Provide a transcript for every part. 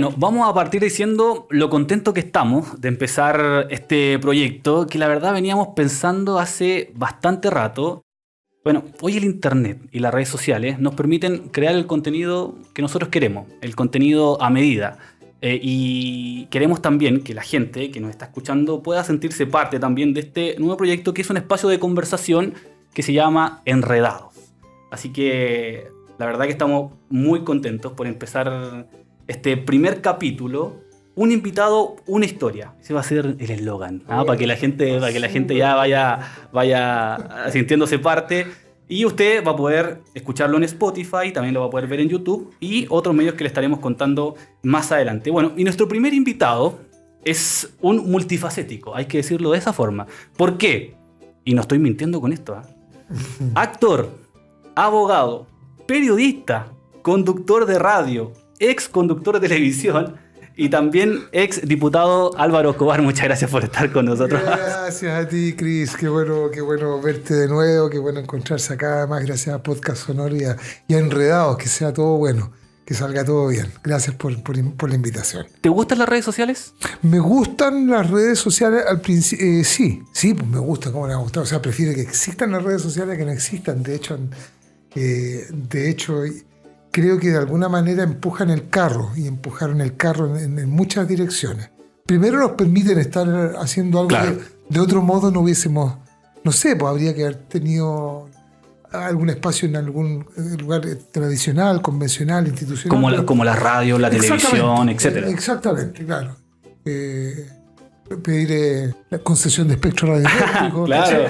Bueno, vamos a partir diciendo lo contento que estamos de empezar este proyecto, que la verdad veníamos pensando hace bastante rato. Bueno, hoy el Internet y las redes sociales nos permiten crear el contenido que nosotros queremos, el contenido a medida. Eh, y queremos también que la gente que nos está escuchando pueda sentirse parte también de este nuevo proyecto que es un espacio de conversación que se llama Enredados. Así que la verdad que estamos muy contentos por empezar este primer capítulo. Un invitado, una historia. Ese va a ser el eslogan, ¿ah? para que la gente, para que la gente ya vaya, vaya sintiéndose parte. Y usted va a poder escucharlo en Spotify, también lo va a poder ver en YouTube y otros medios que le estaremos contando más adelante. Bueno, y nuestro primer invitado es un multifacético, hay que decirlo de esa forma. ¿Por qué? Y no estoy mintiendo con esto. ¿ah? Actor, abogado, periodista, conductor de radio, ex conductor de televisión y también ex diputado Álvaro Escobar. Muchas gracias por estar con nosotros. Gracias a ti, Cris. Qué bueno, qué bueno verte de nuevo, qué bueno encontrarse acá. Más gracias a Podcast Sonoro y a, Enredados, que sea todo bueno que salga todo bien. Gracias por, la invitación. ¿Te gustan las redes sociales? Me gustan las redes sociales al principio. Eh, sí, sí, pues me gusta, cómo me ha gustado. O sea, prefiero que existan las redes sociales que no existan. De hecho, eh, de hecho creo que de alguna manera empujan el carro y empujaron el carro en, muchas direcciones. Primero nos permiten estar haciendo algo que de otro modo no hubiésemos, no sé, pues habría que haber tenido algún espacio en algún lugar tradicional, convencional, institucional. Como la, como la radio, la televisión, etc. Exactamente, claro. Eh, pedir eh, la concesión de espectro radioeléctrico. claro.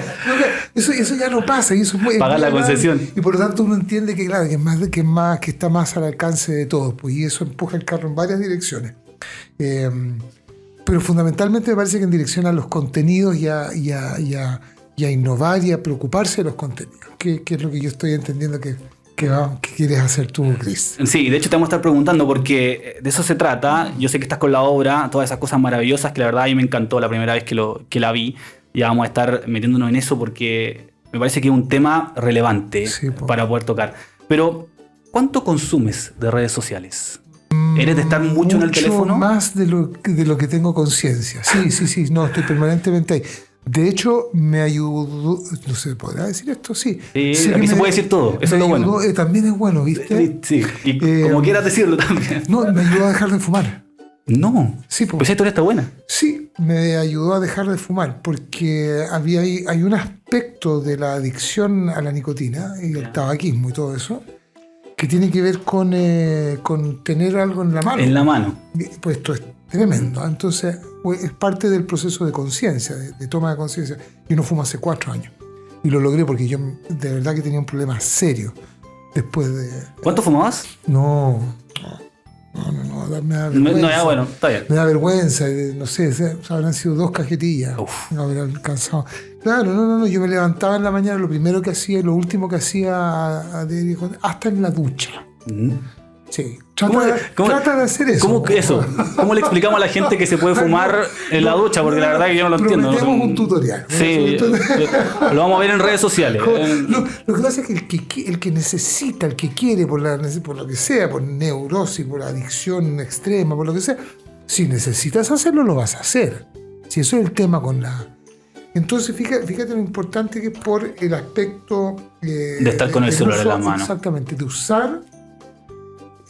Eso, eso, ya no pasa. Y eso Pagar la concesión. Y por lo tanto uno entiende que, claro, que, es más, que, más, que está más al alcance de todos. Pues, y eso empuja el carro en varias direcciones. Em, pero fundamentalmente me parece que en dirección a los contenidos y a, y a, y a, innovar y a preocuparse de los contenidos, que, que es lo que yo estoy entendiendo que ¿Qué, quieres hacer tú, Chris? Sí, de hecho te vamos a estar preguntando porque de eso se trata. Yo sé que estás con la obra, todas esas cosas maravillosas que la verdad a mí me encantó la primera vez que, lo, que la vi. Y vamos a estar metiéndonos en eso porque me parece que es un tema relevante para poder tocar. Pero, ¿cuánto consumes de redes sociales? ¿Eres de estar mucho, en el teléfono? Más de lo, de lo que tengo conciencia. Sí, sí, sí. No, estoy permanentemente ahí. De hecho, me ayudó, no sé, ¿podrá decir esto? Sí. sí aquí se puede decir todo, eso es lo bueno. Eh, también es bueno, ¿viste? Sí, y eh, como quieras decirlo también. No, me ayudó a dejar de fumar. No. Sí, pues esa historia está buena. Sí, me ayudó a dejar de fumar porque había hay un aspecto de la adicción a la nicotina y el tabaquismo y todo eso que tiene que ver con, eh, con tener algo en la mano. En la mano. Pues esto es tremendo. Entonces, pues, es parte del proceso de conciencia, de, toma de conciencia. Yo no fumo hace cuatro años. Y lo logré porque yo de verdad que tenía un problema serio después de... ¿Cuánto fumabas? No, no, no, no, me da vergüenza. No, ya, bueno, está bien. Me da vergüenza, eh, no sé, habrán sido dos cajetillas. Uf. No haber alcanzado. Claro, no, no, no, yo me levantaba en la mañana, lo primero que hacía y lo último que hacía, hasta en la ducha. Sí. Trata, de hacer eso. ¿Cómo eso? ¿Cómo le explicamos a la gente que se puede fumar en la ducha? Porque la verdad que yo no lo entiendo. Tenemos un tutorial. Sí, lo vamos a ver en redes sociales. Lo, que pasa es que el, que el que necesita, el que quiere, por, la, por lo que sea, por neurosis, por adicción extrema, por lo que sea, si necesitas hacerlo, lo vas a hacer. Si eso es el tema con la... Entonces, fíjate, fíjate lo importante que es por el aspecto... Eh, de estar con el celular en la mano. Exactamente, de usar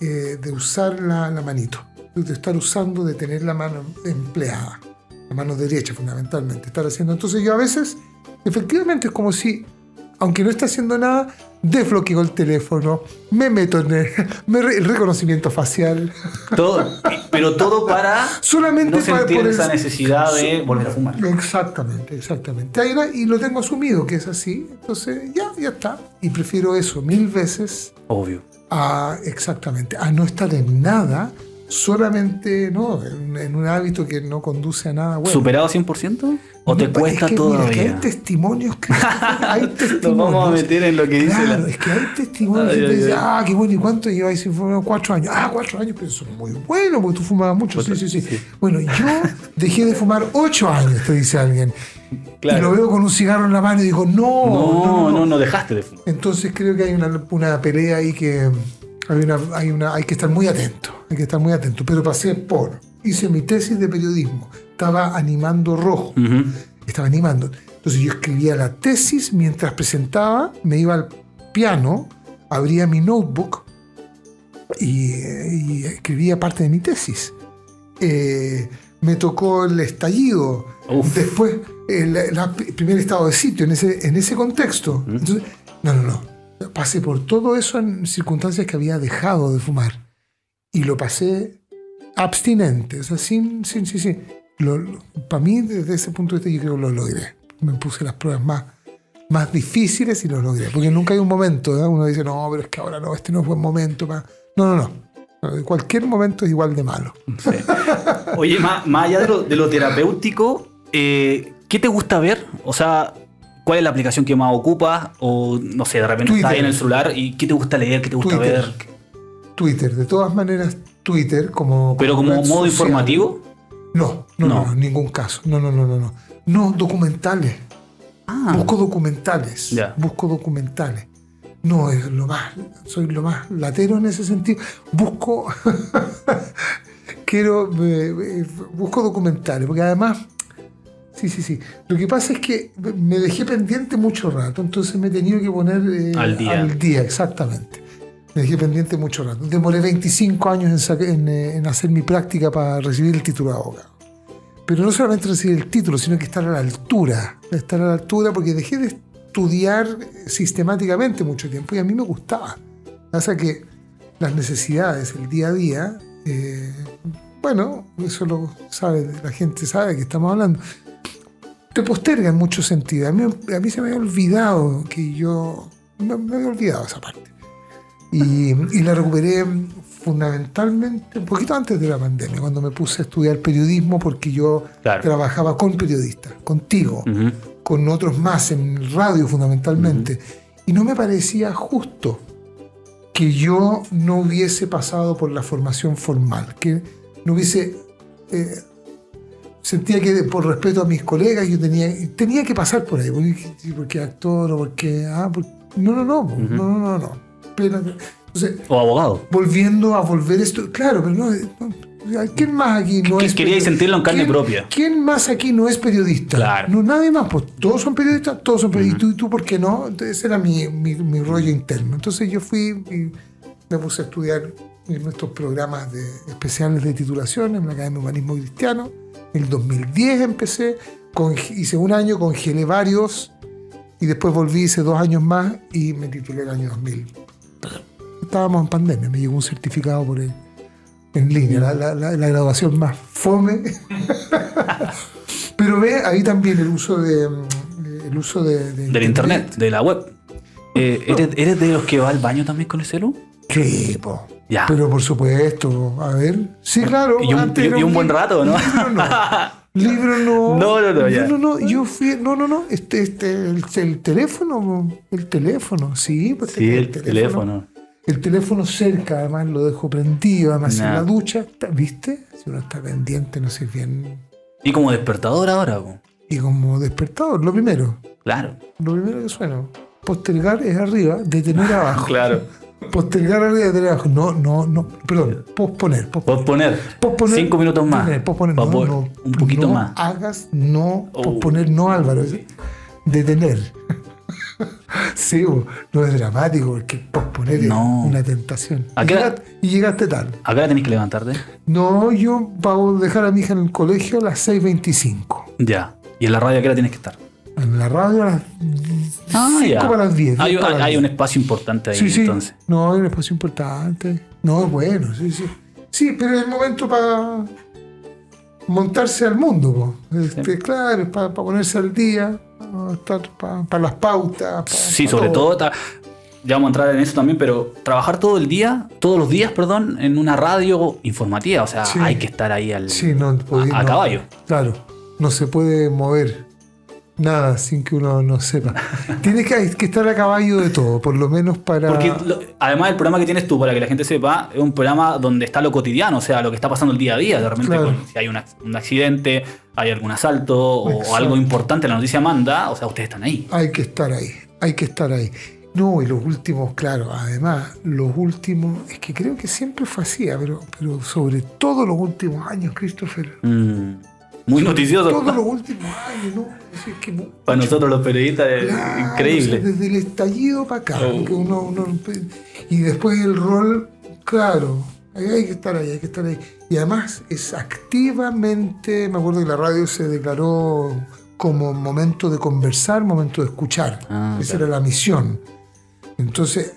eh, de usar la, manito, de estar usando, de tener la mano empleada, la mano derecha fundamentalmente, estar haciendo. Entonces yo a veces, efectivamente es como si, aunque no esté haciendo nada, desbloqueo el teléfono, me meto en el, reconocimiento facial. Todo, pero todo para Solamente no sentir esa necesidad de volver a fumar. Exactamente, exactamente. Y lo tengo asumido que es así, entonces ya, ya está. Y prefiero eso mil veces. Obvio a, exactamente, a no estar en nada, solamente ¿no? en, un hábito que no conduce a nada bueno. ¿Superado 100%? ¿O te cuesta todavía? hay testimonios que. hay testimonios. Nos vamos a meter en lo que dice. Claro, es que hay testimonios que te dicen, ah, qué bueno, ¿y cuánto lleváis sin fumar? Cuatro años. Ah, cuatro años, pero eso es muy bueno porque tú fumabas mucho. Sí, sí, sí, Bueno, yo dejé de fumar ocho años, te dice alguien. Y lo veo con un cigarro en la mano y digo, no. No, no, no, dejaste de fumar. Entonces creo que hay una, una pelea ahí que Hay, una, hay, una, hay que estar muy atento, hay que estar muy atento. Pero pasé por, hice mi tesis de periodismo, estaba animando rojo, estaba animando. Entonces yo escribía la tesis mientras presentaba, me iba al piano, abría mi notebook y, y escribía parte de mi tesis. Eh, me tocó el estallido, Uf. después el, la- el primer estado de sitio en ese, en ese contexto. Entonces, no, no, no. Pasé por todo eso en circunstancias que había dejado de fumar. Y lo pasé abstinente, o sea, sin, sin, sí, sí. Para mí, desde ese punto de vista, yo creo que lo logré. Me puse las pruebas más, más difíciles y lo logré. Porque nunca hay un momento, ¿eh? uno dice, no, pero es que ahora no, este no es buen momento. pa-". No, no, no. Cualquier momento es igual de malo. Oye, más, más allá de lo, de lo terapéutico, eh, ¿qué te gusta ver? O sea, ¿cuál es la aplicación que más ocupas? O no sé, de repente estás ahí en el celular y ¿qué te gusta leer? ¿Qué te gusta Twitter. ver? Twitter, de todas maneras, Twitter como... ¿Pero como modo social. informativo? No, no, no, No. en ningún caso. No, no, no, no, no. No, documentales. Ah, Busco documentales. Ya. Busco documentales. No, es lo más, soy lo más latero en ese sentido. Busco, quiero, eh, eh, busco documentales, porque además, sí, sí, sí. Lo que pasa es que me dejé pendiente mucho rato, entonces me he tenido que poner eh, Al día. al día, exactamente. Me dejé pendiente mucho rato. Demoré 25 años en, saca- en, eh, en hacer mi práctica para recibir el título de abogado. Pero no solamente recibir el título, sino que estar a la altura. Estar a la altura porque dejé de estudiar sistemáticamente mucho tiempo y a mí me gustaba. Pasa que las necesidades, el día a día, eh, bueno, eso lo sabe, la gente sabe que estamos hablando, te posterga en muchos sentidos. A mí, a mí se me había olvidado que yo, me, me había olvidado esa parte. Y, y la recuperé fundamentalmente un poquito antes de la pandemia, cuando me puse a estudiar periodismo porque yo Claro. trabajaba con periodistas, contigo, con otros más en radio fundamentalmente. Y no me parecía justo que yo no hubiese pasado por la formación formal, que no hubiese... eh, sentía que por respeto a mis colegas yo tenía, tenía que pasar por ahí, porque, porque actor o porque... Ah, por- no, no, no, no, no, no, no. Espérate. Entonces, O abogado. volviendo a volver esto, claro, pero no, no, ¿quién más aquí no es periodista? sentirlo en carne ¿Quién- propia. ¿Quién más aquí no es periodista? Claro. No, nadie más, pues todos son periodistas, todos son periodistas, ¿y tú, y tú por qué no? Entonces ese era mi, mi, mi rollo interno. Entonces yo fui y me puse a estudiar en nuestros programas de, especiales de titulación en la Academia de Humanismo Cristiano. En el 2010 empecé, con- hice un año, congelé varios y después volví, hice dos años más y me titulé el año 2000. Estábamos en pandemia, me llegó un certificado por el, en línea, la, la- la- la graduación más fome. Pero ve ahí también el uso de el uso de, de Del internet, de la web. Eh, ¿eres, eres de los que va al baño también con el celu? Sí, po. Ya. Pero por supuesto, a ver. Sí, claro. Y un- antes y- era y un buen rato, ¿no? Libro no. Libro no. No, no, no, ya. No, no, yo fui. No, no, no. Este, este, el, el teléfono. El teléfono, sí. Pues Sí, el teléfono. El teléfono cerca, además lo dejo prendido, además en la ducha. ¿Viste? Si uno está pendiente, no sé bien. Y como despertador ahora, po. Y como despertador, lo primero. claro. Lo primero que suena. Postergar es arriba, detener abajo. Claro. Postergar arriba, detener abajo. No, no, no. Perdón, posponer. posponer. Posponer. Cinco minutos más. posponer, no, no, un poquito no más. hagas, no, Oh. posponer, no, Álvaro. Detener. sí, no es dramático, porque posponer No. es una tentación. ¿A Y qué hora? llegaste, y llegaste tarde. ¿A qué hora tenés que levantarte? No, yo voy a dejar a mi hija en el colegio a las 6.25. Ya. ¿Y en la radio a qué hora tienes que estar? En la radio a las Ah, 5 ya. para las 10. Hay, 10 para hay- las hay 10. un espacio importante ahí, Sí, sí. entonces. No, hay un espacio importante. No, es bueno, sí, sí. Sí, pero es el momento para montarse al mundo. Este, Claro, para ponerse al día, para las pautas. pa- Sí, sobre todo, ya vamos a entrar en eso también, pero trabajar todo el día, todos los días, perdón, en una radio informativa. O sea, Sí. hay que estar ahí al, Sí, no, a, a no, caballo. Claro, no se puede mover nada sin que uno no sepa. Tienes que, estar a caballo de todo, por lo menos para. Porque lo- además el programa que tienes tú, para que la gente sepa, es un programa donde está lo cotidiano, o sea, lo que está pasando el día a día. De repente, Claro. con- si hay un, ac- un accidente, hay algún asalto o, algo importante, la noticia manda, o sea, ustedes están ahí. Hay que estar ahí, hay que estar ahí. No, y los últimos, claro, además, los últimos, es que creo que siempre fue así, pero, pero sobre todo los últimos años, Christopher. Mm, muy noticioso. Todos los últimos años, ¿no? Es que mu- Para nosotros los periodistas es Claro, increíble. o sea, desde el estallido para acá. Oh. uno- uno- y después el rol, claro, hay que estar ahí, hay que estar ahí. Y además es activamente, me acuerdo que la radio se declaró como momento de conversar, momento de escuchar. Ah, Esa claro. era la misión. Entonces,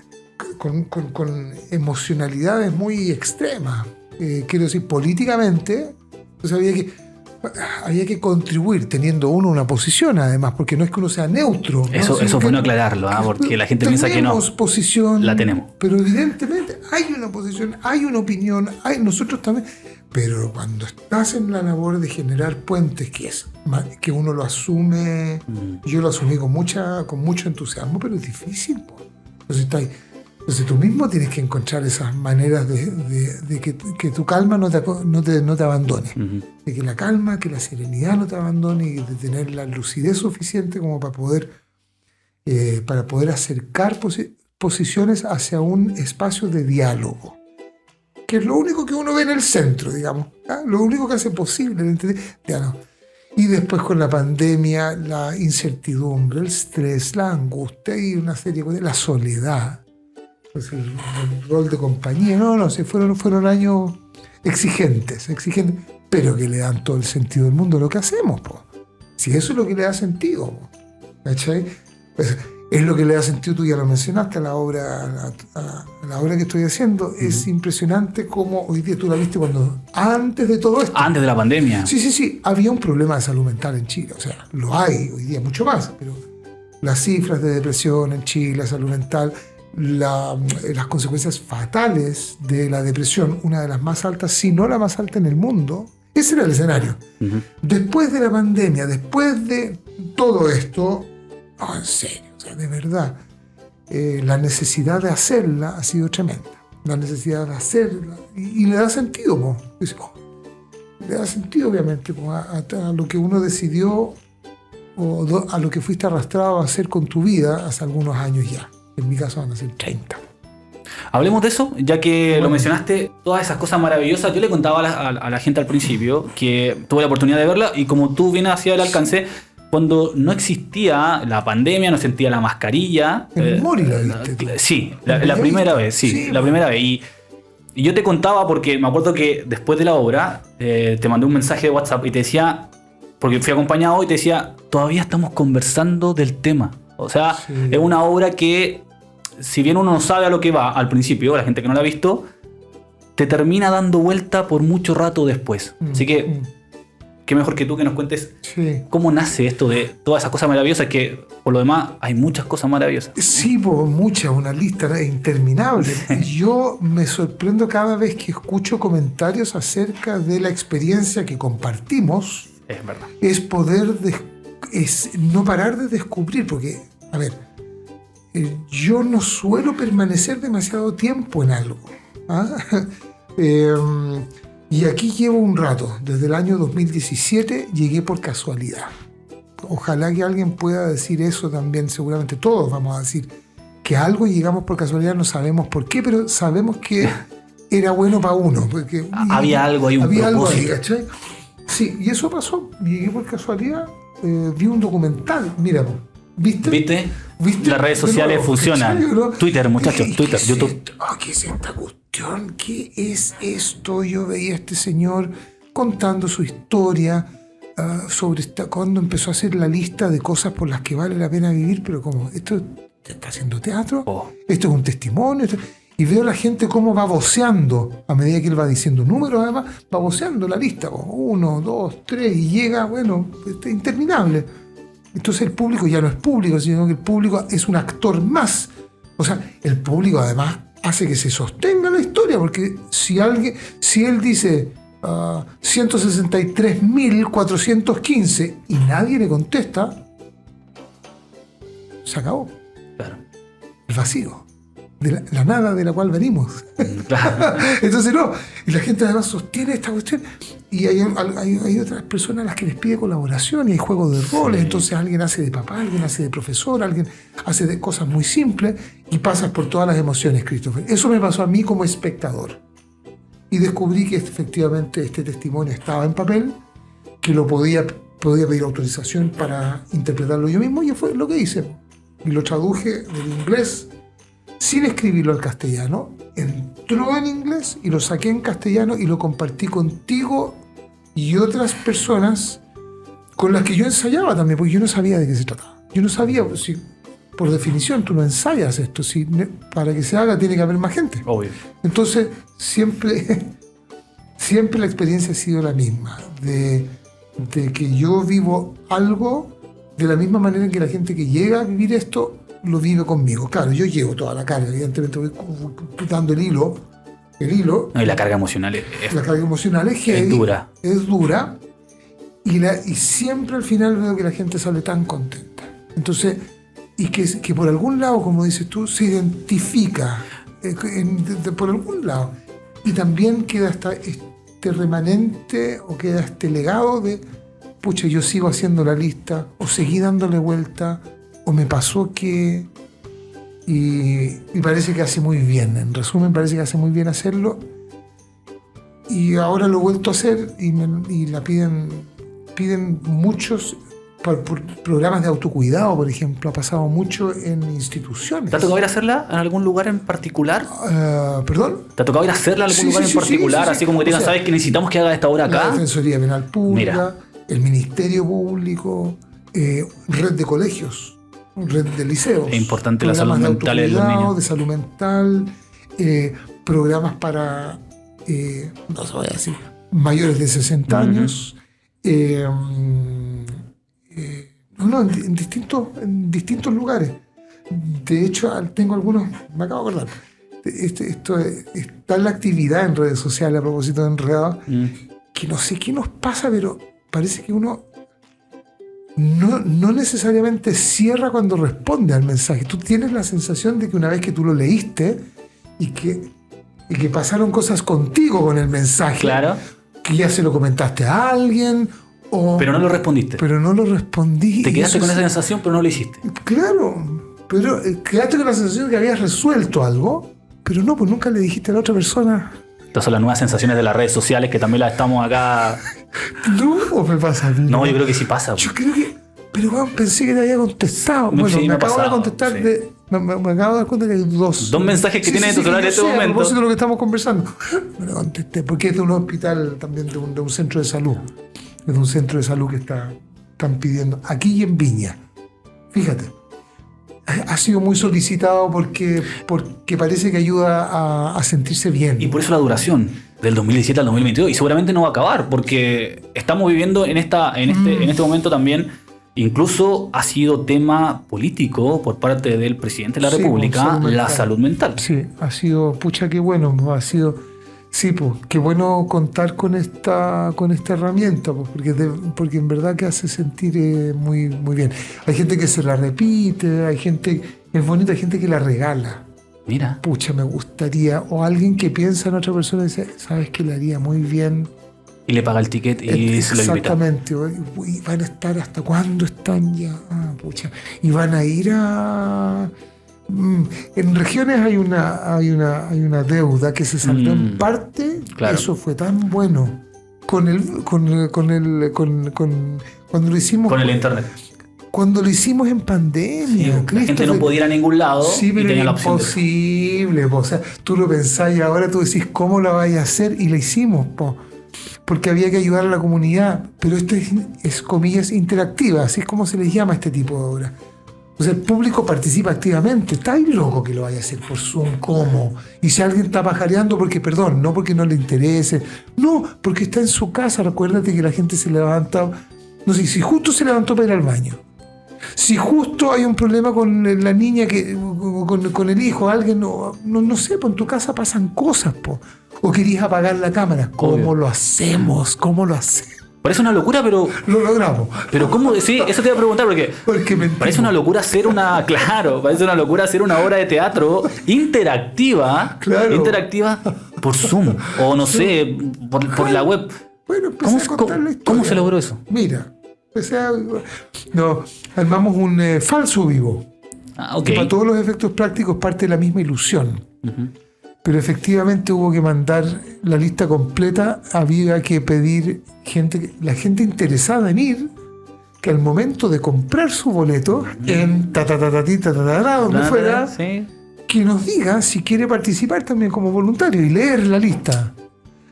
con, con- con emocionalidades muy extremas. Eh, quiero decir, políticamente, pues había que, había que contribuir teniendo uno una posición, además, porque no es que uno sea neutro. ¿no? Eso, Sino eso bueno aclararlo, ¿ah? porque la gente piensa que no. tenemos posición. La tenemos. Pero evidentemente hay una posición, hay una opinión, hay nosotros también. Pero cuando estás en la labor de generar puentes, que es que uno lo asume, Mm. yo lo asumí con mucha, con mucho entusiasmo, pero es difícil. Entonces, está ahí. Entonces tú mismo tienes que encontrar esas maneras de, de- de que, que tu calma no te, no te, no te abandone. Ujú. De que la calma, que la serenidad no te abandone y de tener la lucidez suficiente como para poder, eh, para poder acercar posi- posiciones hacia un espacio de diálogo. Que es lo único que uno ve en el centro, digamos. ¿ah? Lo único que hace posible entender- diálogo. Y después con la pandemia, la incertidumbre, el estrés, la angustia y una serie de cosas, la soledad. Pues el, el rol de compañía. No, no, sí, fueron, fueron años exigentes, exigentes, pero que le dan todo el sentido del mundo a lo que hacemos. Po. Si eso es lo que le da sentido. po. ¿Cachai? Pues, es lo que le da sentido, tú ya lo mencionaste, a la obra, a la, a la obra que estoy haciendo. Es impresionante cómo hoy día tú la viste cuando, antes de todo esto. Antes de la pandemia. Sí, sí, sí, había un problema de salud mental en Chile, o sea, lo hay hoy día mucho más, pero las cifras de depresión en Chile, salud mental, la- las consecuencias fatales de la depresión, una de las más altas, si no la más alta en el mundo, ese era el escenario. Después de la pandemia, después de todo esto, no, en serio, o sea, de verdad, eh, la necesidad de hacerla ha sido tremenda. La necesidad de hacerla. Y, y le da sentido, po. Oh, le da sentido, obviamente, po, a, a- a lo que uno decidió o do- a lo que fuiste arrastrado a hacer con tu vida hace algunos años ya. En mi caso van a ser 30. Hablemos de eso, ya que lo mencionaste, todas esas cosas maravillosas. Yo le contaba a la, a- a la gente al principio que tuve la oportunidad de verla y como tú vienes hacia el alcance, cuando no existía la pandemia, no sentía la mascarilla. En eh, Mori la viste. Sí, la, primera vez, sí, Sí, la primera vez. Y, y yo te contaba porque me acuerdo que después de la obra eh, te mandé un mensaje de WhatsApp y te decía, porque fui acompañado y te decía, todavía estamos conversando del tema. O sea, Sí. es una obra que, si bien uno no sabe a lo que va al principio, la gente que no la ha visto, te termina dando vuelta por mucho rato después. Así que, Mm, qué mejor que tú que nos cuentes Sí. cómo nace esto de todas esas cosas maravillosas, que por lo demás hay muchas cosas maravillosas. Sí, por muchas, una lista interminable. Yo me sorprendo cada vez que escucho comentarios acerca de la experiencia que compartimos, Es verdad. es poder, es no parar de descubrir, porque, a ver, eh, yo no suelo permanecer demasiado tiempo en algo. ¿ah? Eh, y aquí llevo un rato, desde el año 2017 llegué por casualidad. Ojalá que alguien pueda decir eso también, seguramente todos vamos a decir que algo llegamos por casualidad, no sabemos por qué, pero sabemos que era bueno para uno. Porque, Había algo ahí, un había algo ahí. ¿cachai? Sí, y eso pasó. Llegué por casualidad, eh, vi un documental, mira, ¿viste? ¿Viste? ¿Viste? Las redes De sociales nuevo, funcionan. Twitter, muchachos, Twitter, ¿qué es YouTube. esto? Ah, ¿Qué es esta cuestión? ¿Qué es esto? Yo veía a este señor contando su historia ah, sobre esta, cuando empezó a hacer la lista de cosas por las que vale la pena vivir, pero como, ¿esto está haciendo teatro? Oh. ¿Esto es un testimonio? Esto- Y veo a la gente cómo va voceando, a medida que él va diciendo números, además, va voceando la lista. Uno, dos, tres, y llega, bueno, este, interminable. Entonces el público ya no es público, sino que el público es un actor más. O sea, el público además hace que se sostenga la historia, porque si alguien, si él dice ah, 163.415 y nadie le contesta, se acabó Claro. el vacío. De la, la nada de la cual venimos. Claro. Entonces no, y la gente además sostiene esta cuestión y hay, hay- hay otras personas a las que les pide colaboración y hay juegos de roles, Sí. entonces alguien hace de papá, alguien hace de profesor, alguien hace de cosas muy simples y pasas por todas las emociones, Christopher. Eso me pasó a mí como espectador. Y descubrí que efectivamente este testimonio estaba en papel, que lo podía, podía pedir autorización para interpretarlo yo mismo y fue lo que hice. Y lo traduje del inglés sin escribirlo al castellano. Entró en inglés y lo saqué en castellano y lo compartí contigo y otras personas con las que yo ensayaba también, porque yo no sabía de qué se trataba. Yo no sabía, si, por definición tú no ensayas esto, si, para que se haga tiene que haber más gente. Obvio. Entonces, siempre, siempre la experiencia ha sido la misma, de, de que yo vivo algo de la misma manera que la gente que llega a vivir esto lo vive conmigo. Claro, yo llevo toda la carga, evidentemente voy dando el hilo, el hilo, No, y la carga emocional es, es- la carga emocional es heavy, dura. es dura, y, la, y siempre al final veo que la gente sale tan contenta. Entonces, y que, que por algún lado, como dices tú, se identifica, eh, en- de- por algún lado, y también queda este remanente o queda este legado de, pucha, yo sigo haciendo la lista, o seguí dándole vuelta, o me pasó que... Y, y parece que hace muy bien, en resumen, parece que hace muy bien hacerlo. Y ahora lo he vuelto a hacer y, me- y la piden, piden muchos por, por programas de autocuidado, por ejemplo. Ha pasado mucho en instituciones. ¿Te ha tocado ir a hacerla en algún lugar en particular? Ah, ¿Perdón? ¿Te ha tocado ir a hacerla en algún Sí, lugar sí, en sí, particular? sí, sí, sí. Así como que O digan, sea, ¿sabes que necesitamos que haga esta hora La acá? Defensoría Penal Pública, Mira. el Ministerio Público, eh, red de colegios, red de liceos. Es importante la salud mental de los niños. de salud mental, eh, programas para, eh, no se voy a decir, mayores de 60 Ujú. años. mm, eh, no, en, en distintos, en distintos lugares. De hecho, tengo algunos, me acabo de acordar. Este- esto es- está la actividad en redes sociales a propósito de enredado Mm. que no sé qué nos pasa, pero parece que uno no, no necesariamente cierra cuando responde al mensaje. Tú tienes la sensación de que una vez que tú lo leíste y que, y que pasaron cosas contigo con el mensaje, Claro, que ya se lo comentaste a alguien, o, pero no lo respondiste. pero no lo respondí. Te quedaste con es- esa sensación, pero no lo hiciste. Claro, pero eh, quedaste con la sensación de que habías resuelto algo, pero no, pues nunca le dijiste a la otra persona. Estas son las nuevas sensaciones de las redes sociales que también las estamos acá. No, o me pasa a mí. No, yo creo que sí pasa. Yo creo que. Pero weón, pensé que te había contestado. Me- bueno, sí, me, me acabo de contestar sí. de. Me, me- me acabo de dar cuenta que hay dos. Dos mensajes que tienes en tu celular en este sé, A momento. propósito de lo que estamos conversando. Me lo contesté, porque es de un hospital también, de un, de un centro de salud. Es de un centro de salud que está, están pidiendo. Aquí y en Viña. Fíjate. Ha ha sido muy solicitado porque, porque parece que ayuda a, a sentirse bien. Y por eso la duración del 2017 al 2022. Y seguramente no va a acabar, porque estamos viviendo en, esta, en, este, Mm. en este momento también. Incluso ha sido tema político por parte del presidente de la Sí, República salud la salud mental. Sí, ha sido, pucha, qué bueno, ha sido, sí, pues, qué bueno contar con esta, con esta herramienta, pues, porque, de- porque en verdad que hace sentir eh, muy, muy bien. Hay gente que se la repite, hay gente, es bonito, hay gente que la regala. Mira, Pucha, me gustaría, o alguien que piensa en otra persona y dice, sabes que le haría muy bien. y le paga el ticket y se lo invita. Exactamente, y van a estar hasta cuándo están ya, Ah, pucha, y van a ir a Mm, En regiones hay una, hay una, hay una deuda que se saldó Mm, en parte. claro. Eso fue tan bueno. Con el, con, con el, con, con- cuando lo hicimos, Con el internet. Cuando lo hicimos en pandemia, la gente no podía ir a ningún lado Sí, y tenía era la opción de... imposible, po. o sea, tú lo pensás y ahora tú decís cómo la vais a hacer y la hicimos, po. porque había que ayudar a la comunidad, pero esto es, es comillas interactiva, así es como se les llama a este tipo de obra. O sea, el público participa activamente. Está ahí loco que lo vaya a hacer por Zoom, ¿cómo? Y si alguien está pajareando porque, perdón, no porque no le interese, no, porque está en su casa. Recuérdate que la gente se levanta, no sé, si justo se levantó para ir al baño, si justo hay un problema con la niña, que, con, con el hijo, alguien, no, no, no sé, pues en tu casa pasan cosas, po. o querías apagar la cámara. ¿Cómo Obvio. lo hacemos? ¿Cómo lo hacemos? Parece una locura, pero. Lo logramos. Pero ¿cómo? Sí, eso te iba a preguntar porque. Porque. Parece una locura hacer una. Claro, parece una locura hacer una obra de teatro interactiva. Claro. Interactiva por Zoom. O no sé, por, por la web. Bueno, ¿Cómo, a contar cómo- la historia. cómo se logró eso? Mira, no, armamos un eh, falso vivo. Ah. Que para todos los efectos prácticos parte de la misma ilusión. Pero efectivamente hubo que mandar la lista completa, había que pedir gente, la gente interesada en ir, que al momento de comprar su boleto, en ta ta ta ta ta, ta, ta, donde fuera, que nos diga si quiere participar también como voluntario y leer la lista.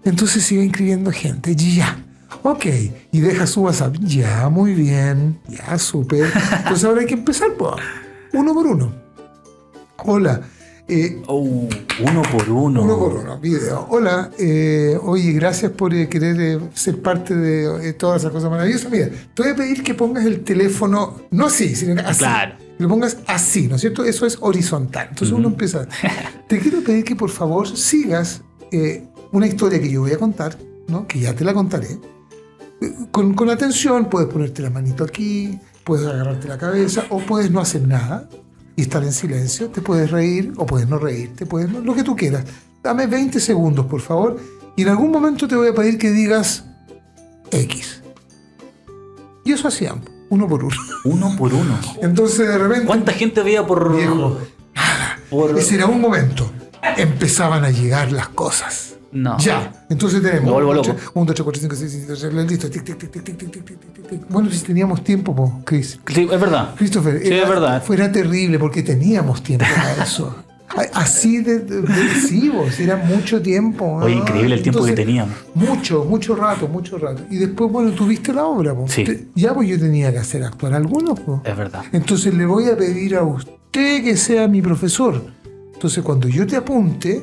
Entonces se iba inscribiendo gente, ya. Ok, y deja su WhatsApp. Ya, muy bien, ya, súper. Entonces ahora hay que empezar, pues, uno por uno. Hola, eh, Oh, uno por uno. uno por uno, video. Hola, eh, oye, gracias por eh, querer ser parte de todas esas cosas maravillosas. Mira, te voy a pedir que pongas el teléfono, no así, sino así. Claro. Que lo pongas así, ¿no es cierto? Eso es horizontal. Entonces uno empieza. Te quiero pedir que por favor sigas una historia que yo voy a contar, ¿no? Que ya te la contaré. Con, con atención, puedes ponerte la manito aquí, puedes agarrarte la cabeza, o puedes no hacer nada y estar en silencio. Te puedes reír o puedes no reírte, puedes no- lo que tú quieras. Dame 20 segundos, por favor, y en algún momento te voy a pedir que digas X. Y eso hacíamos, uno por uno. Uno por uno. Entonces de repente, ¿Cuánta gente veía por. viejo, por- ese era un momento. Empezaban a llegar las cosas. No. Ya, entonces tenemos Me vuelvo loco. dos, tres, un, dos, tres, cuatro, cinco, seis, siete, ocho, nueve, listo. Tic, tic, tic, tic, tic, tic, tic, tic. Bueno, si teníamos tiempo, po, Chris. Sí, es verdad. Christopher, Sí, es verdad. fuera terrible porque teníamos tiempo para eso. Así de, de, de- sí, vos, era mucho tiempo. Oye, ¿no? increíble el tiempo que Entonces, teníamos. Mucho, mucho rato, mucho rato. Y después, bueno, tuviste la obra. po. Sí. Te- Ya pues yo tenía que hacer actuar algunos. po. Es verdad. Entonces le voy a pedir a usted que sea mi profesor. Entonces cuando yo te apunte,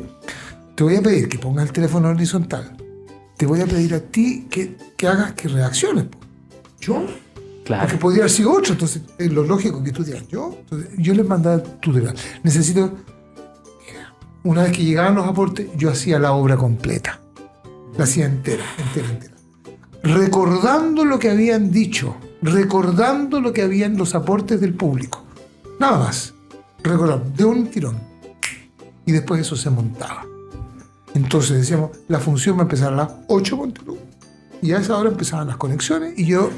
te voy a pedir que pongas el teléfono horizontal. Te voy a pedir a ti que, que hagas que reacciones. ¿Yo? Porque Claro. podría haber sido otro. Entonces es lo lógico que tú digas, ¿yo? Entonces, yo les mandaba tutorial. Necesito... Una vez que llegaban los aportes, yo hacía la obra completa. La hacía entera, entera, entera. Recordando lo que habían dicho, recordando lo que habían los aportes del público. Nada más. Recordar, de un tirón. Y después eso se montaba. Entonces decíamos, la función va a empezar a las 8 ponte tú. Y a esa hora empezaban las conexiones y yo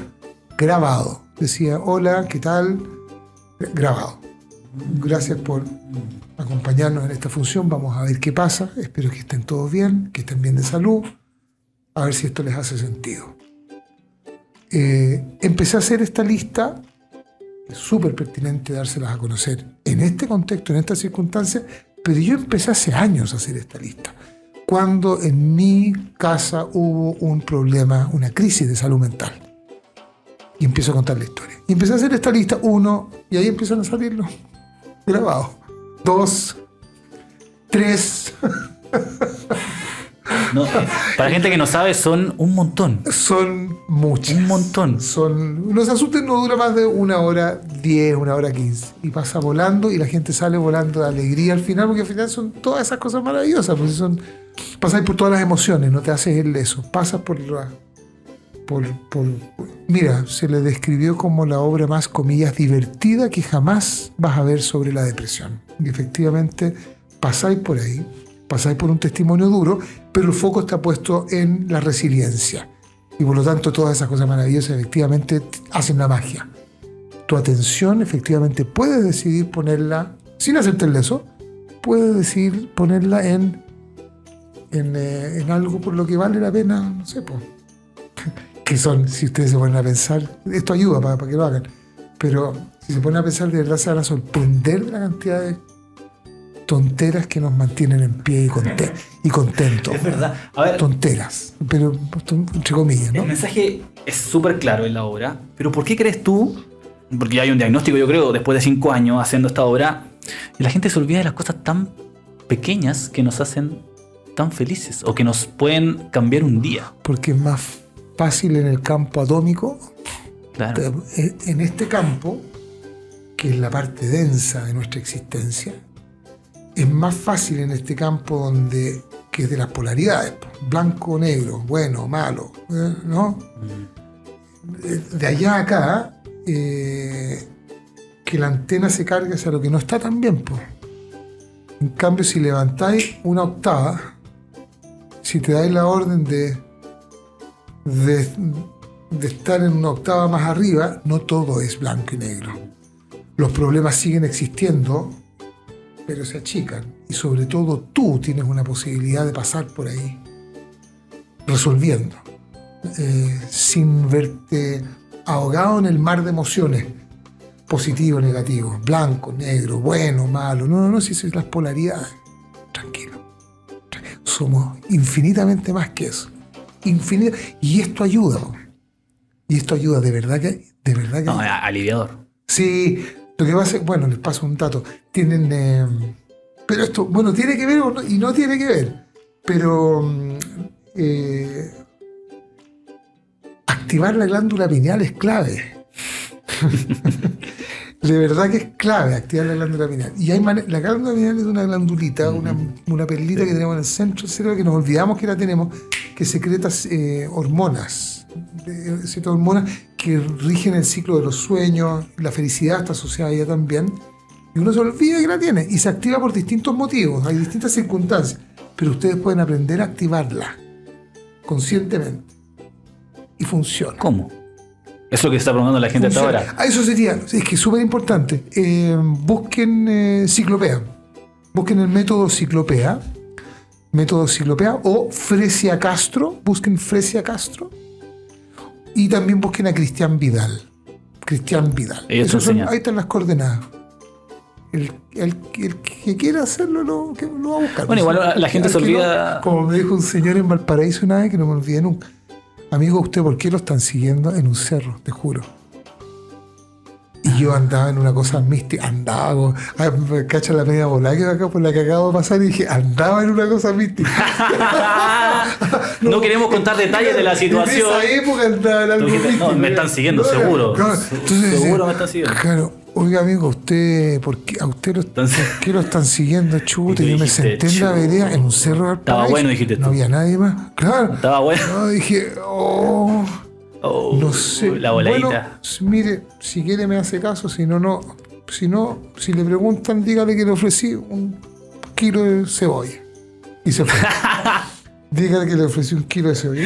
grabado. Decía, hola, ¿qué tal? Grabado. Gracias por acompañarnos en esta función. Vamos a ver qué pasa. Espero que estén todos bien, que estén bien de salud. A ver si esto les hace sentido. Eh, empecé a hacer esta lista. Es súper pertinente dárselas a conocer en este contexto, en estas circunstancias. Pero yo empecé hace años a hacer esta lista. Cuando en mi casa hubo un problema, una crisis de salud mental. Y empiezo a contar la historia. Y empecé a hacer esta lista, uno, y ahí empiezan a salir los grabados. Dos, tres, No, para gente que no sabe, son un montón. son muchas. Un montón. Son, no se asusten, no dura más de una hora diez, una hora quince. Y pasa volando y la gente sale volando de alegría al final, porque al final son todas esas cosas maravillosas. Porque son, pasáis por todas las emociones, no te haces el eso. Pasas por la. Por, por- mira, se le describió como la obra más, comillas, divertida que jamás vas a ver sobre la depresión. Y efectivamente pasáis por ahí, pasáis por un testimonio duro, pero el foco está puesto en la resiliencia. Y por lo tanto todas esas cosas maravillosas efectivamente hacen la magia. Tu atención efectivamente puedes decidir ponerla, sin hacerte el leso, puedes decidir ponerla en, en, eh, en algo por lo que vale la pena, no sé, pues. que son, si ustedes se ponen a pensar, esto ayuda para, para que lo hagan, pero si se ponen a pensar, de verdad se van a sorprender de la cantidad de tonteras que nos mantienen en pie y, conte- y contentos. Es verdad. A ver, Tonteras, pero entre comillas, ¿no? el mensaje es súper claro en la obra, pero ¿por qué crees tú? Porque ya hay un diagnóstico, yo creo, después de cinco años haciendo esta obra, y la gente se olvida de las cosas tan pequeñas que nos hacen tan felices o que nos pueden cambiar un día. Porque es más fácil en el campo atómico, Claro. eh, en este campo, que es la parte densa de nuestra existencia, es más fácil en este campo donde que es de las polaridades, po, blanco, negro, bueno, malo, eh, ¿no? de allá a acá, eh, que la antena se cargue hacia lo que no está tan bien. po. En cambio, si levantáis una octava, si te dais la orden de, de, estar en una octava más arriba, no todo es blanco y negro. Los problemas siguen existiendo, pero se achican. Y sobre todo tú tienes una posibilidad de pasar por ahí resolviendo, eh, sin verte ahogado en el mar de emociones, positivo, negativo, blanco, negro, bueno, malo. No, no, no, si son las polaridades. Tranquilo. Somos infinitamente más que eso. Infinita. Y esto ayuda. Y esto ayuda, de verdad que. De verdad que No, aliviador. Sí, lo que pasa es, bueno, les paso un dato. Tienen, eh, pero esto, bueno, tiene que ver o no- y no tiene que ver, pero mm, eh, activar la glándula pineal es clave. De verdad que es clave activar la glándula pineal. Y hay la glándula pineal es una glandulita, una, una perlita que tenemos en el centro del cerebro que nos olvidamos que la tenemos, que secreta eh, hormonas, eh, ciertas hormonas que rigen el ciclo de los sueños, la felicidad está asociada a ella también. Y uno se olvida que la tiene y se activa por distintos motivos, hay distintas circunstancias, pero ustedes pueden aprender a activarla conscientemente. Y funciona. ¿Cómo? Eso es lo que está preguntando la gente hasta ahora. Ah, eso sería, es que es súper importante. Eh, busquen eh, Ciclopea. Busquen el método Ciclopea. Método Ciclopea o Fresia Castro. Busquen Fresia Castro. Y también busquen a Cristian Vidal. Cristian Vidal. Son- ahí están las coordenadas. El, el- el que quiera hacerlo lo, que lo va a buscar. Bueno, igual la- gente se olvida- no, como me dijo un señor en Valparaíso una vez que no me olvidé nunca. Amigo, ¿usted por qué lo están siguiendo en un cerro? Te juro. Y yo andaba en una cosa mística, andaba, con- ah, me cacha la media bola que acá por la que acabo de pasar y dije, andaba en una cosa mística. No queremos contar detalles de la situación. En esa época andaba en algo místico. no, me están siguiendo, seguro. claro. Se- Entonces, seguro me están siguiendo. Claro, oiga amigo, usted, ¿por qué, a usted lo, Entonces- ¿por qué lo están siguiendo, tú Yo me senté en la vereda, en un cerro de Estaba bueno, dijiste No tú. había nadie más. Claro. Estaba bueno. No, dije, oh, Oh, no sé. La voladita. mire, si quiere me hace caso, si no, no. Si no, si le preguntan, dígale que le ofrecí un kilo de cebolla. Y se fue. dígale que le ofrecí un kilo de cebolla.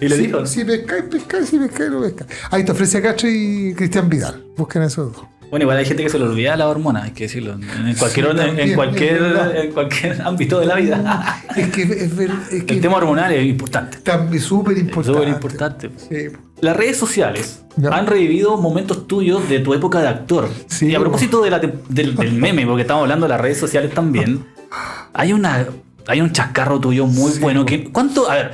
¿Y le si, dijo? Si pescáis, pescáis, si pescáis, no pescáis. Ahí te ofrece a Castro y Cristian Vidal. Busquen esos dos. Bueno, igual hay gente que se le olvida la hormona, hay que decirlo. En cualquier, Sí, en, cualquier, en cualquier ámbito de la vida. Es que es, ver- es que El tema hormonal es importante. también súper importante. Súper importante. Sí. Las redes sociales han revivido momentos tuyos de tu época de actor. Sí, y a propósito de la tem- del, del meme, porque estamos hablando de las redes sociales también, hay una hay un chascarro tuyo muy bueno. Que, ¿Cuánto? A ver,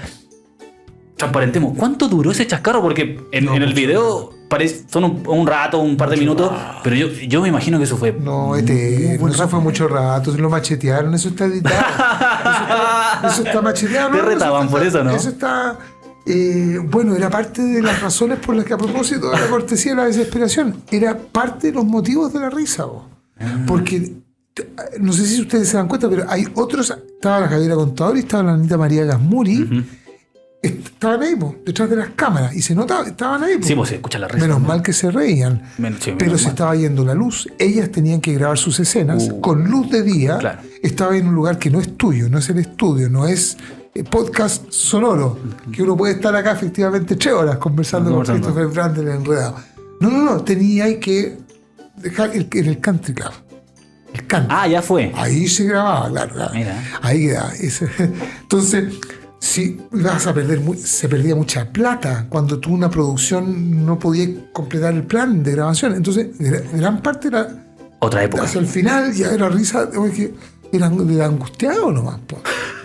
transparentemos, ¿cuánto duró ese chascarro? Porque en, No, en el video parece, son un, un rato, un par de minutos, pero yo, yo me imagino que eso fue. No, este, eso fue mucho rato, lo machetearon, eso está editado. Eso está, eso está macheteado. Te no, retaban está- por eso, ¿no? Eso está. eh, bueno, era parte de las razones por las que, a propósito de la cortesía y la desesperación, era parte de los motivos de la risa. vos. Ah. Porque, no sé si ustedes se dan cuenta, pero hay otros. Estaba la Javiera Contador y estaba la Anita María Gasmuri. Estaban ahí, po, detrás de las cámaras. Y se notaba, estaban ahí. po. Sí, pues se escucha la risa. Menos ¿no? mal que se reían. Men- sí, pero se mal. estaba yendo la luz. Ellas tenían que grabar sus escenas Uh. con luz de día. Claro. Estaba en un lugar que no es tuyo, no es el estudio, no es eh, podcast sonoro, que uno puede estar acá efectivamente tres horas conversando, Conversando. con Christopher Brandon enredado. No, no, no, tenía que dejar el, en el country club. El country. Ah, ya fue. Ahí se grababa, claro. claro. Mira. Ahí quedaba. Entonces, si vas a perder, mu- se perdía mucha plata cuando tú una producción no podías completar el plan de grabación. Entonces, gra- gran parte era Otra época. hacia el final ya era risa, que era, era angustiado nomás. po.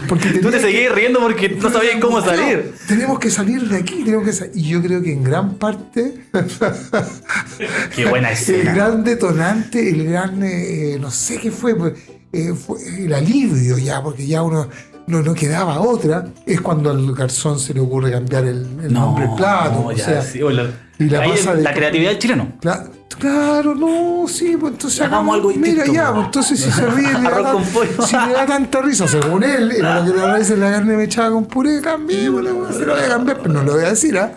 Porque Tú te seguías riendo porque no sabías cómo salir. No, tenemos que salir de aquí, tenemos que Y yo creo que en gran parte Qué buena el escena. gran detonante, el gran, eh, no sé qué fue, pues, eh, fue el alivio ya, porque ya uno no, no quedaba otra, es cuando al garzón se le ocurre cambiar el, el nombre plato. o ya, sea, sí, o la, y la de- la creatividad del chileno. cla- claro, no, sí, pues entonces Hagamos algo Mira distinto, ya, pues entonces si se ríe, le da, tan- si le da tanta risa, según él, era lo que le parece la carne mechada con puré, cambiémosla, weón, se lo voy a cambiar, pero no lo voy a decir, ¿ah?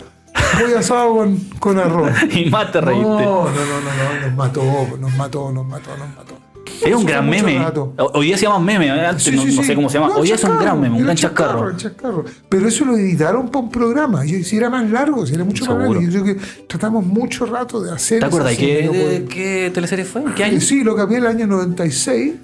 pollo asado con, con arroz. y más te reíste. No, no, no, no, no, nos mató, nos mató, nos mató, nos mató. Es un gran meme. Hoy día se llama meme, antes Sí, no, sí, no sí. sé cómo se llama. No, Hoy día es un gran meme, un era gran chascarro. Pero eso lo editaron para un programa. Y si era más largo, si era mucho más largo. Yo creo que tratamos mucho rato de hacer. ¿Te acuerdas qué, de- qué teleserie fue? ¿En qué año? Sí, lo cambié el año 96.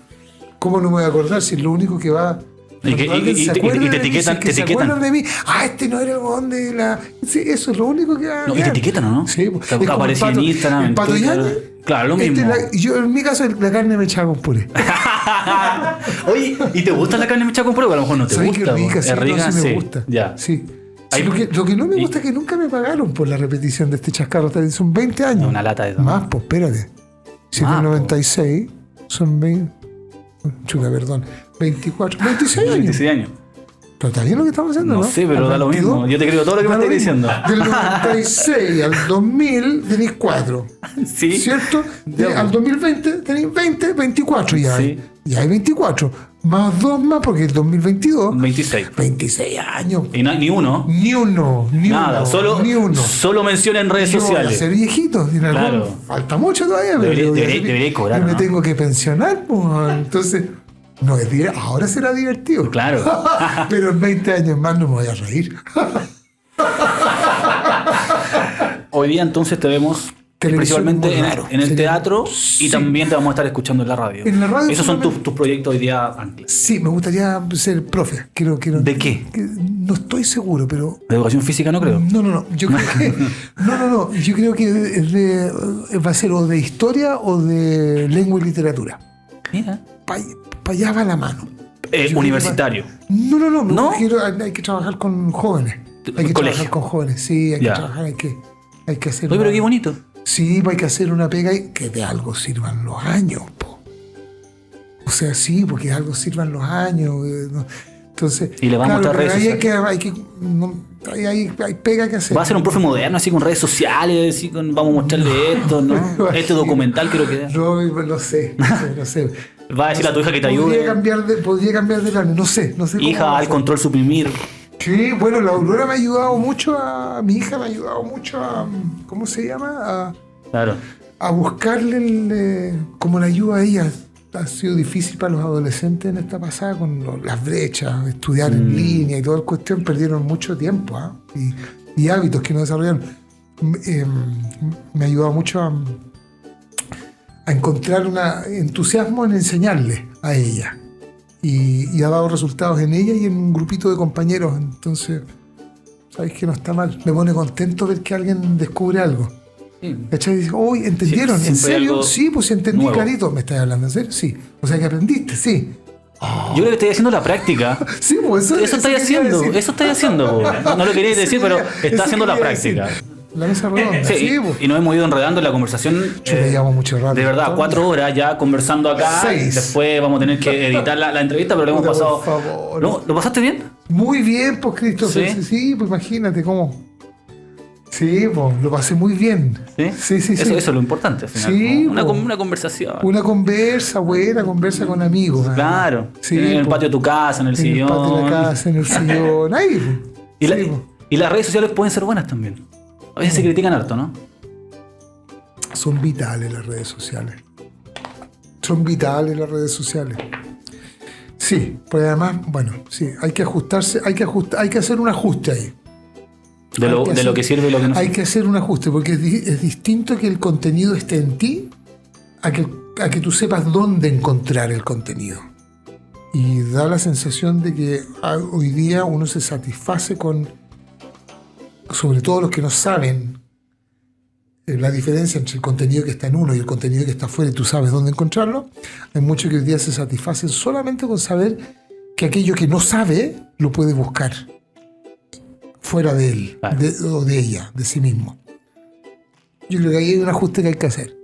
¿Cómo no me voy a acordar si es lo único que va. Y que- y- y te- y etiquetan- que te se etiquetan. de mí. Ah, este no era el de la. Sí, eso es lo único que va. a No, y te etiquetan, ¿o no? Sí, aparece en Instagram, El pato. Yañez, Claro, lo este mismo. la- yo, en mi caso, la carne me echaba con puré. Oye, ¿y te gusta la carne mechada con prueba? A lo mejor no te ¿Sabes gusta. qué rica? Sí, es no, rica, sí me gusta. Ya. Sí. Sí, lo, que, lo que no me y- gusta es que nunca me pagaron por la repetición de este chascarro. Son 20 años. Una lata de eso. Más, pues espérate. Si po. 96 son 20. Chuta, perdón. 24. 26 años. 26 años. Pero está bien lo que estamos haciendo, ¿no? No sé, pero da lo 22, mismo. Yo te creo todo lo que me estás diciendo. Del 96 al 2000 tenéis 4. Sí. ¿Cierto? De- al 2020 tenéis 20, 24 ya Sí. hay. Ya hay 24. Más dos más porque el 2022. 26. 26 años. Y no hay ni uno. Ni uno, ni Nada. uno. Solo, ni uno. solo menciona en redes Yo voy a sociales. ser viejito. en algún- Claro. Falta mucho todavía. Debería- debería- debería cobrar, yo me ¿no? tengo que pensionar. pues, entonces, no es ahora será divertido. Claro. pero en 20 años más no me voy a reír. Hoy día entonces te vemos principalmente en, el Sería- teatro Sí. y también te vamos a estar escuchando en la radio. En la radio Esos son tus, proyectos hoy día. Sí, me gustaría ser profe. Quiero, quiero, ¿De qué? no estoy seguro, pero De educación física no creo. No, no, no. Yo creo que, no, no, no. Yo creo que de- va a ser o de historia o de lengua y literatura. Mira. Para allá va la mano. Eh, creo universitario. No, no, no. me ¿No? quiero- hay que trabajar con jóvenes. Hay que Colegio. trabajar con jóvenes. Sí, hay Ya. que trabajar, hay que, hay que hacer. Oye, pero qué bonito. Sí, hay que hacer una pega y que de algo sirvan los años. po. O sea, sí, porque de algo sirvan los años. eh, no. Entonces, Y le vamos a mostrar pero redes ahí hay que, hay que no, hay, hay- hay pega que hacer. Va a ser un profe moderno, así con redes sociales, así con, vamos a mostrarle esto, ¿no? Este documental quiero que No, no sé, no sé, no sé. Va a decirle a tu hija que te Podría ayude. cambiar de, podría cambiar de plano, no sé, no sé Hija, al control suprimir. Sí, bueno, la Aurora me ha ayudado mucho a. Mi hija me ha ayudado mucho a. ¿Cómo se llama? A, Claro. a buscarle el, eh, como la ayuda a ella. Ha sido difícil para los adolescentes en esta pasada con lo- las brechas, estudiar Mm. en línea y toda la cuestión. Perdieron mucho tiempo ¿ah? y, y hábitos que no desarrollaron. M- eh, me ha ayudado mucho a, a encontrar un entusiasmo en enseñarle a ella. Y, y ha dado resultados en ella y en un grupito de compañeros. Entonces, sabes que no está mal. Me pone contento ver que alguien descubre algo. Sí. ¿Cachai? Dice, uy, ¿entendieron? ¿En serio? Sí, pues entendí nuevo. clarito. ¿Me estás hablando en serio? Sí. O sea que aprendiste, sí. Yo creo que estoy haciendo la práctica. Sí, pues eso, Eso estáis quería haciendo, eso estáis haciendo. No lo quería Eso decir, pero está eso haciendo la decir. La mesa redonda, Sí, sí, y- pues. y nos hemos ido enredando en la conversación. Chuta, eh, mucho rato. de verdad, cuatro horas ya conversando acá. Seis. Después vamos a tener que editar la, la entrevista, pero lo hemos pasado. por favor. ¿No? ¿Lo pasaste bien? Muy bien, pues, Christopher. ¿Sí? Sí, pues imagínate cómo. Sí, pues, lo pasé muy bien. Sí, Sí, sí, Eso, sí. eso es lo importante al final. Sí, ¿no? una, po. con- una conversación. Una conversa buena, conversa con amigos. ¿eh? Claro. Sí, en el po. patio de tu casa, en el En sillón. el patio de la casa, en el sillón. Ahí, pues. Y, la- Sí, pues. y las redes sociales pueden ser buenas también. A veces se critican harto, ¿no? Son vitales las redes sociales. Son vitales las redes sociales. Sí, pues además, bueno, sí, hay que ajustarse, hay que ajustar, hay que hacer un ajuste ahí. De lo, Hay que de lo hacer- que sirve y lo que no Hay sirve. que hacer un ajuste, porque es, es distinto que el contenido esté en ti a que, a que tú sepas dónde encontrar el contenido. Y da la sensación de que ah, hoy día uno se satisface con, sobre todo los que no saben, eh, la diferencia entre el contenido que está en uno y el contenido que está afuera y tú sabes dónde encontrarlo. Hay muchos que hoy día se satisfacen solamente con saber que aquello que no sabe lo puede buscar fuera de él Claro. de- o de ella, de sí mismo. Yo creo que ahí hay un ajuste que hay que hacer.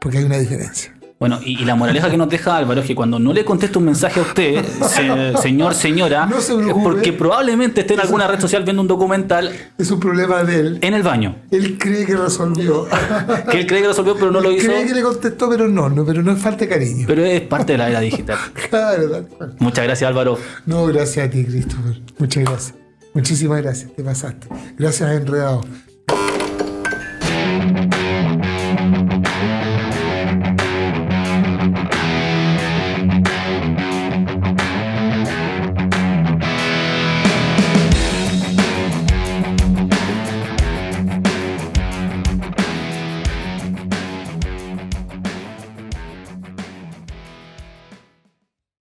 Porque hay una diferencia. Bueno, y, y la moraleja que nos deja Álvaro es que cuando no le contesta un mensaje a usted, se- señor, señora, No se es preocupe. porque probablemente esté en alguna red social viendo un documental Es un problema de él. en el baño. Él cree que resolvió. Que él cree que resolvió, pero no lo hizo. cree que le contestó, pero no, no, pero no es falta de cariño. Pero es parte de la era digital. Claro, tal cual. Muchas gracias, Álvaro. No, gracias a ti, Christopher. Muchas gracias. Muchísimas gracias, te pasaste. Gracias, Enredado.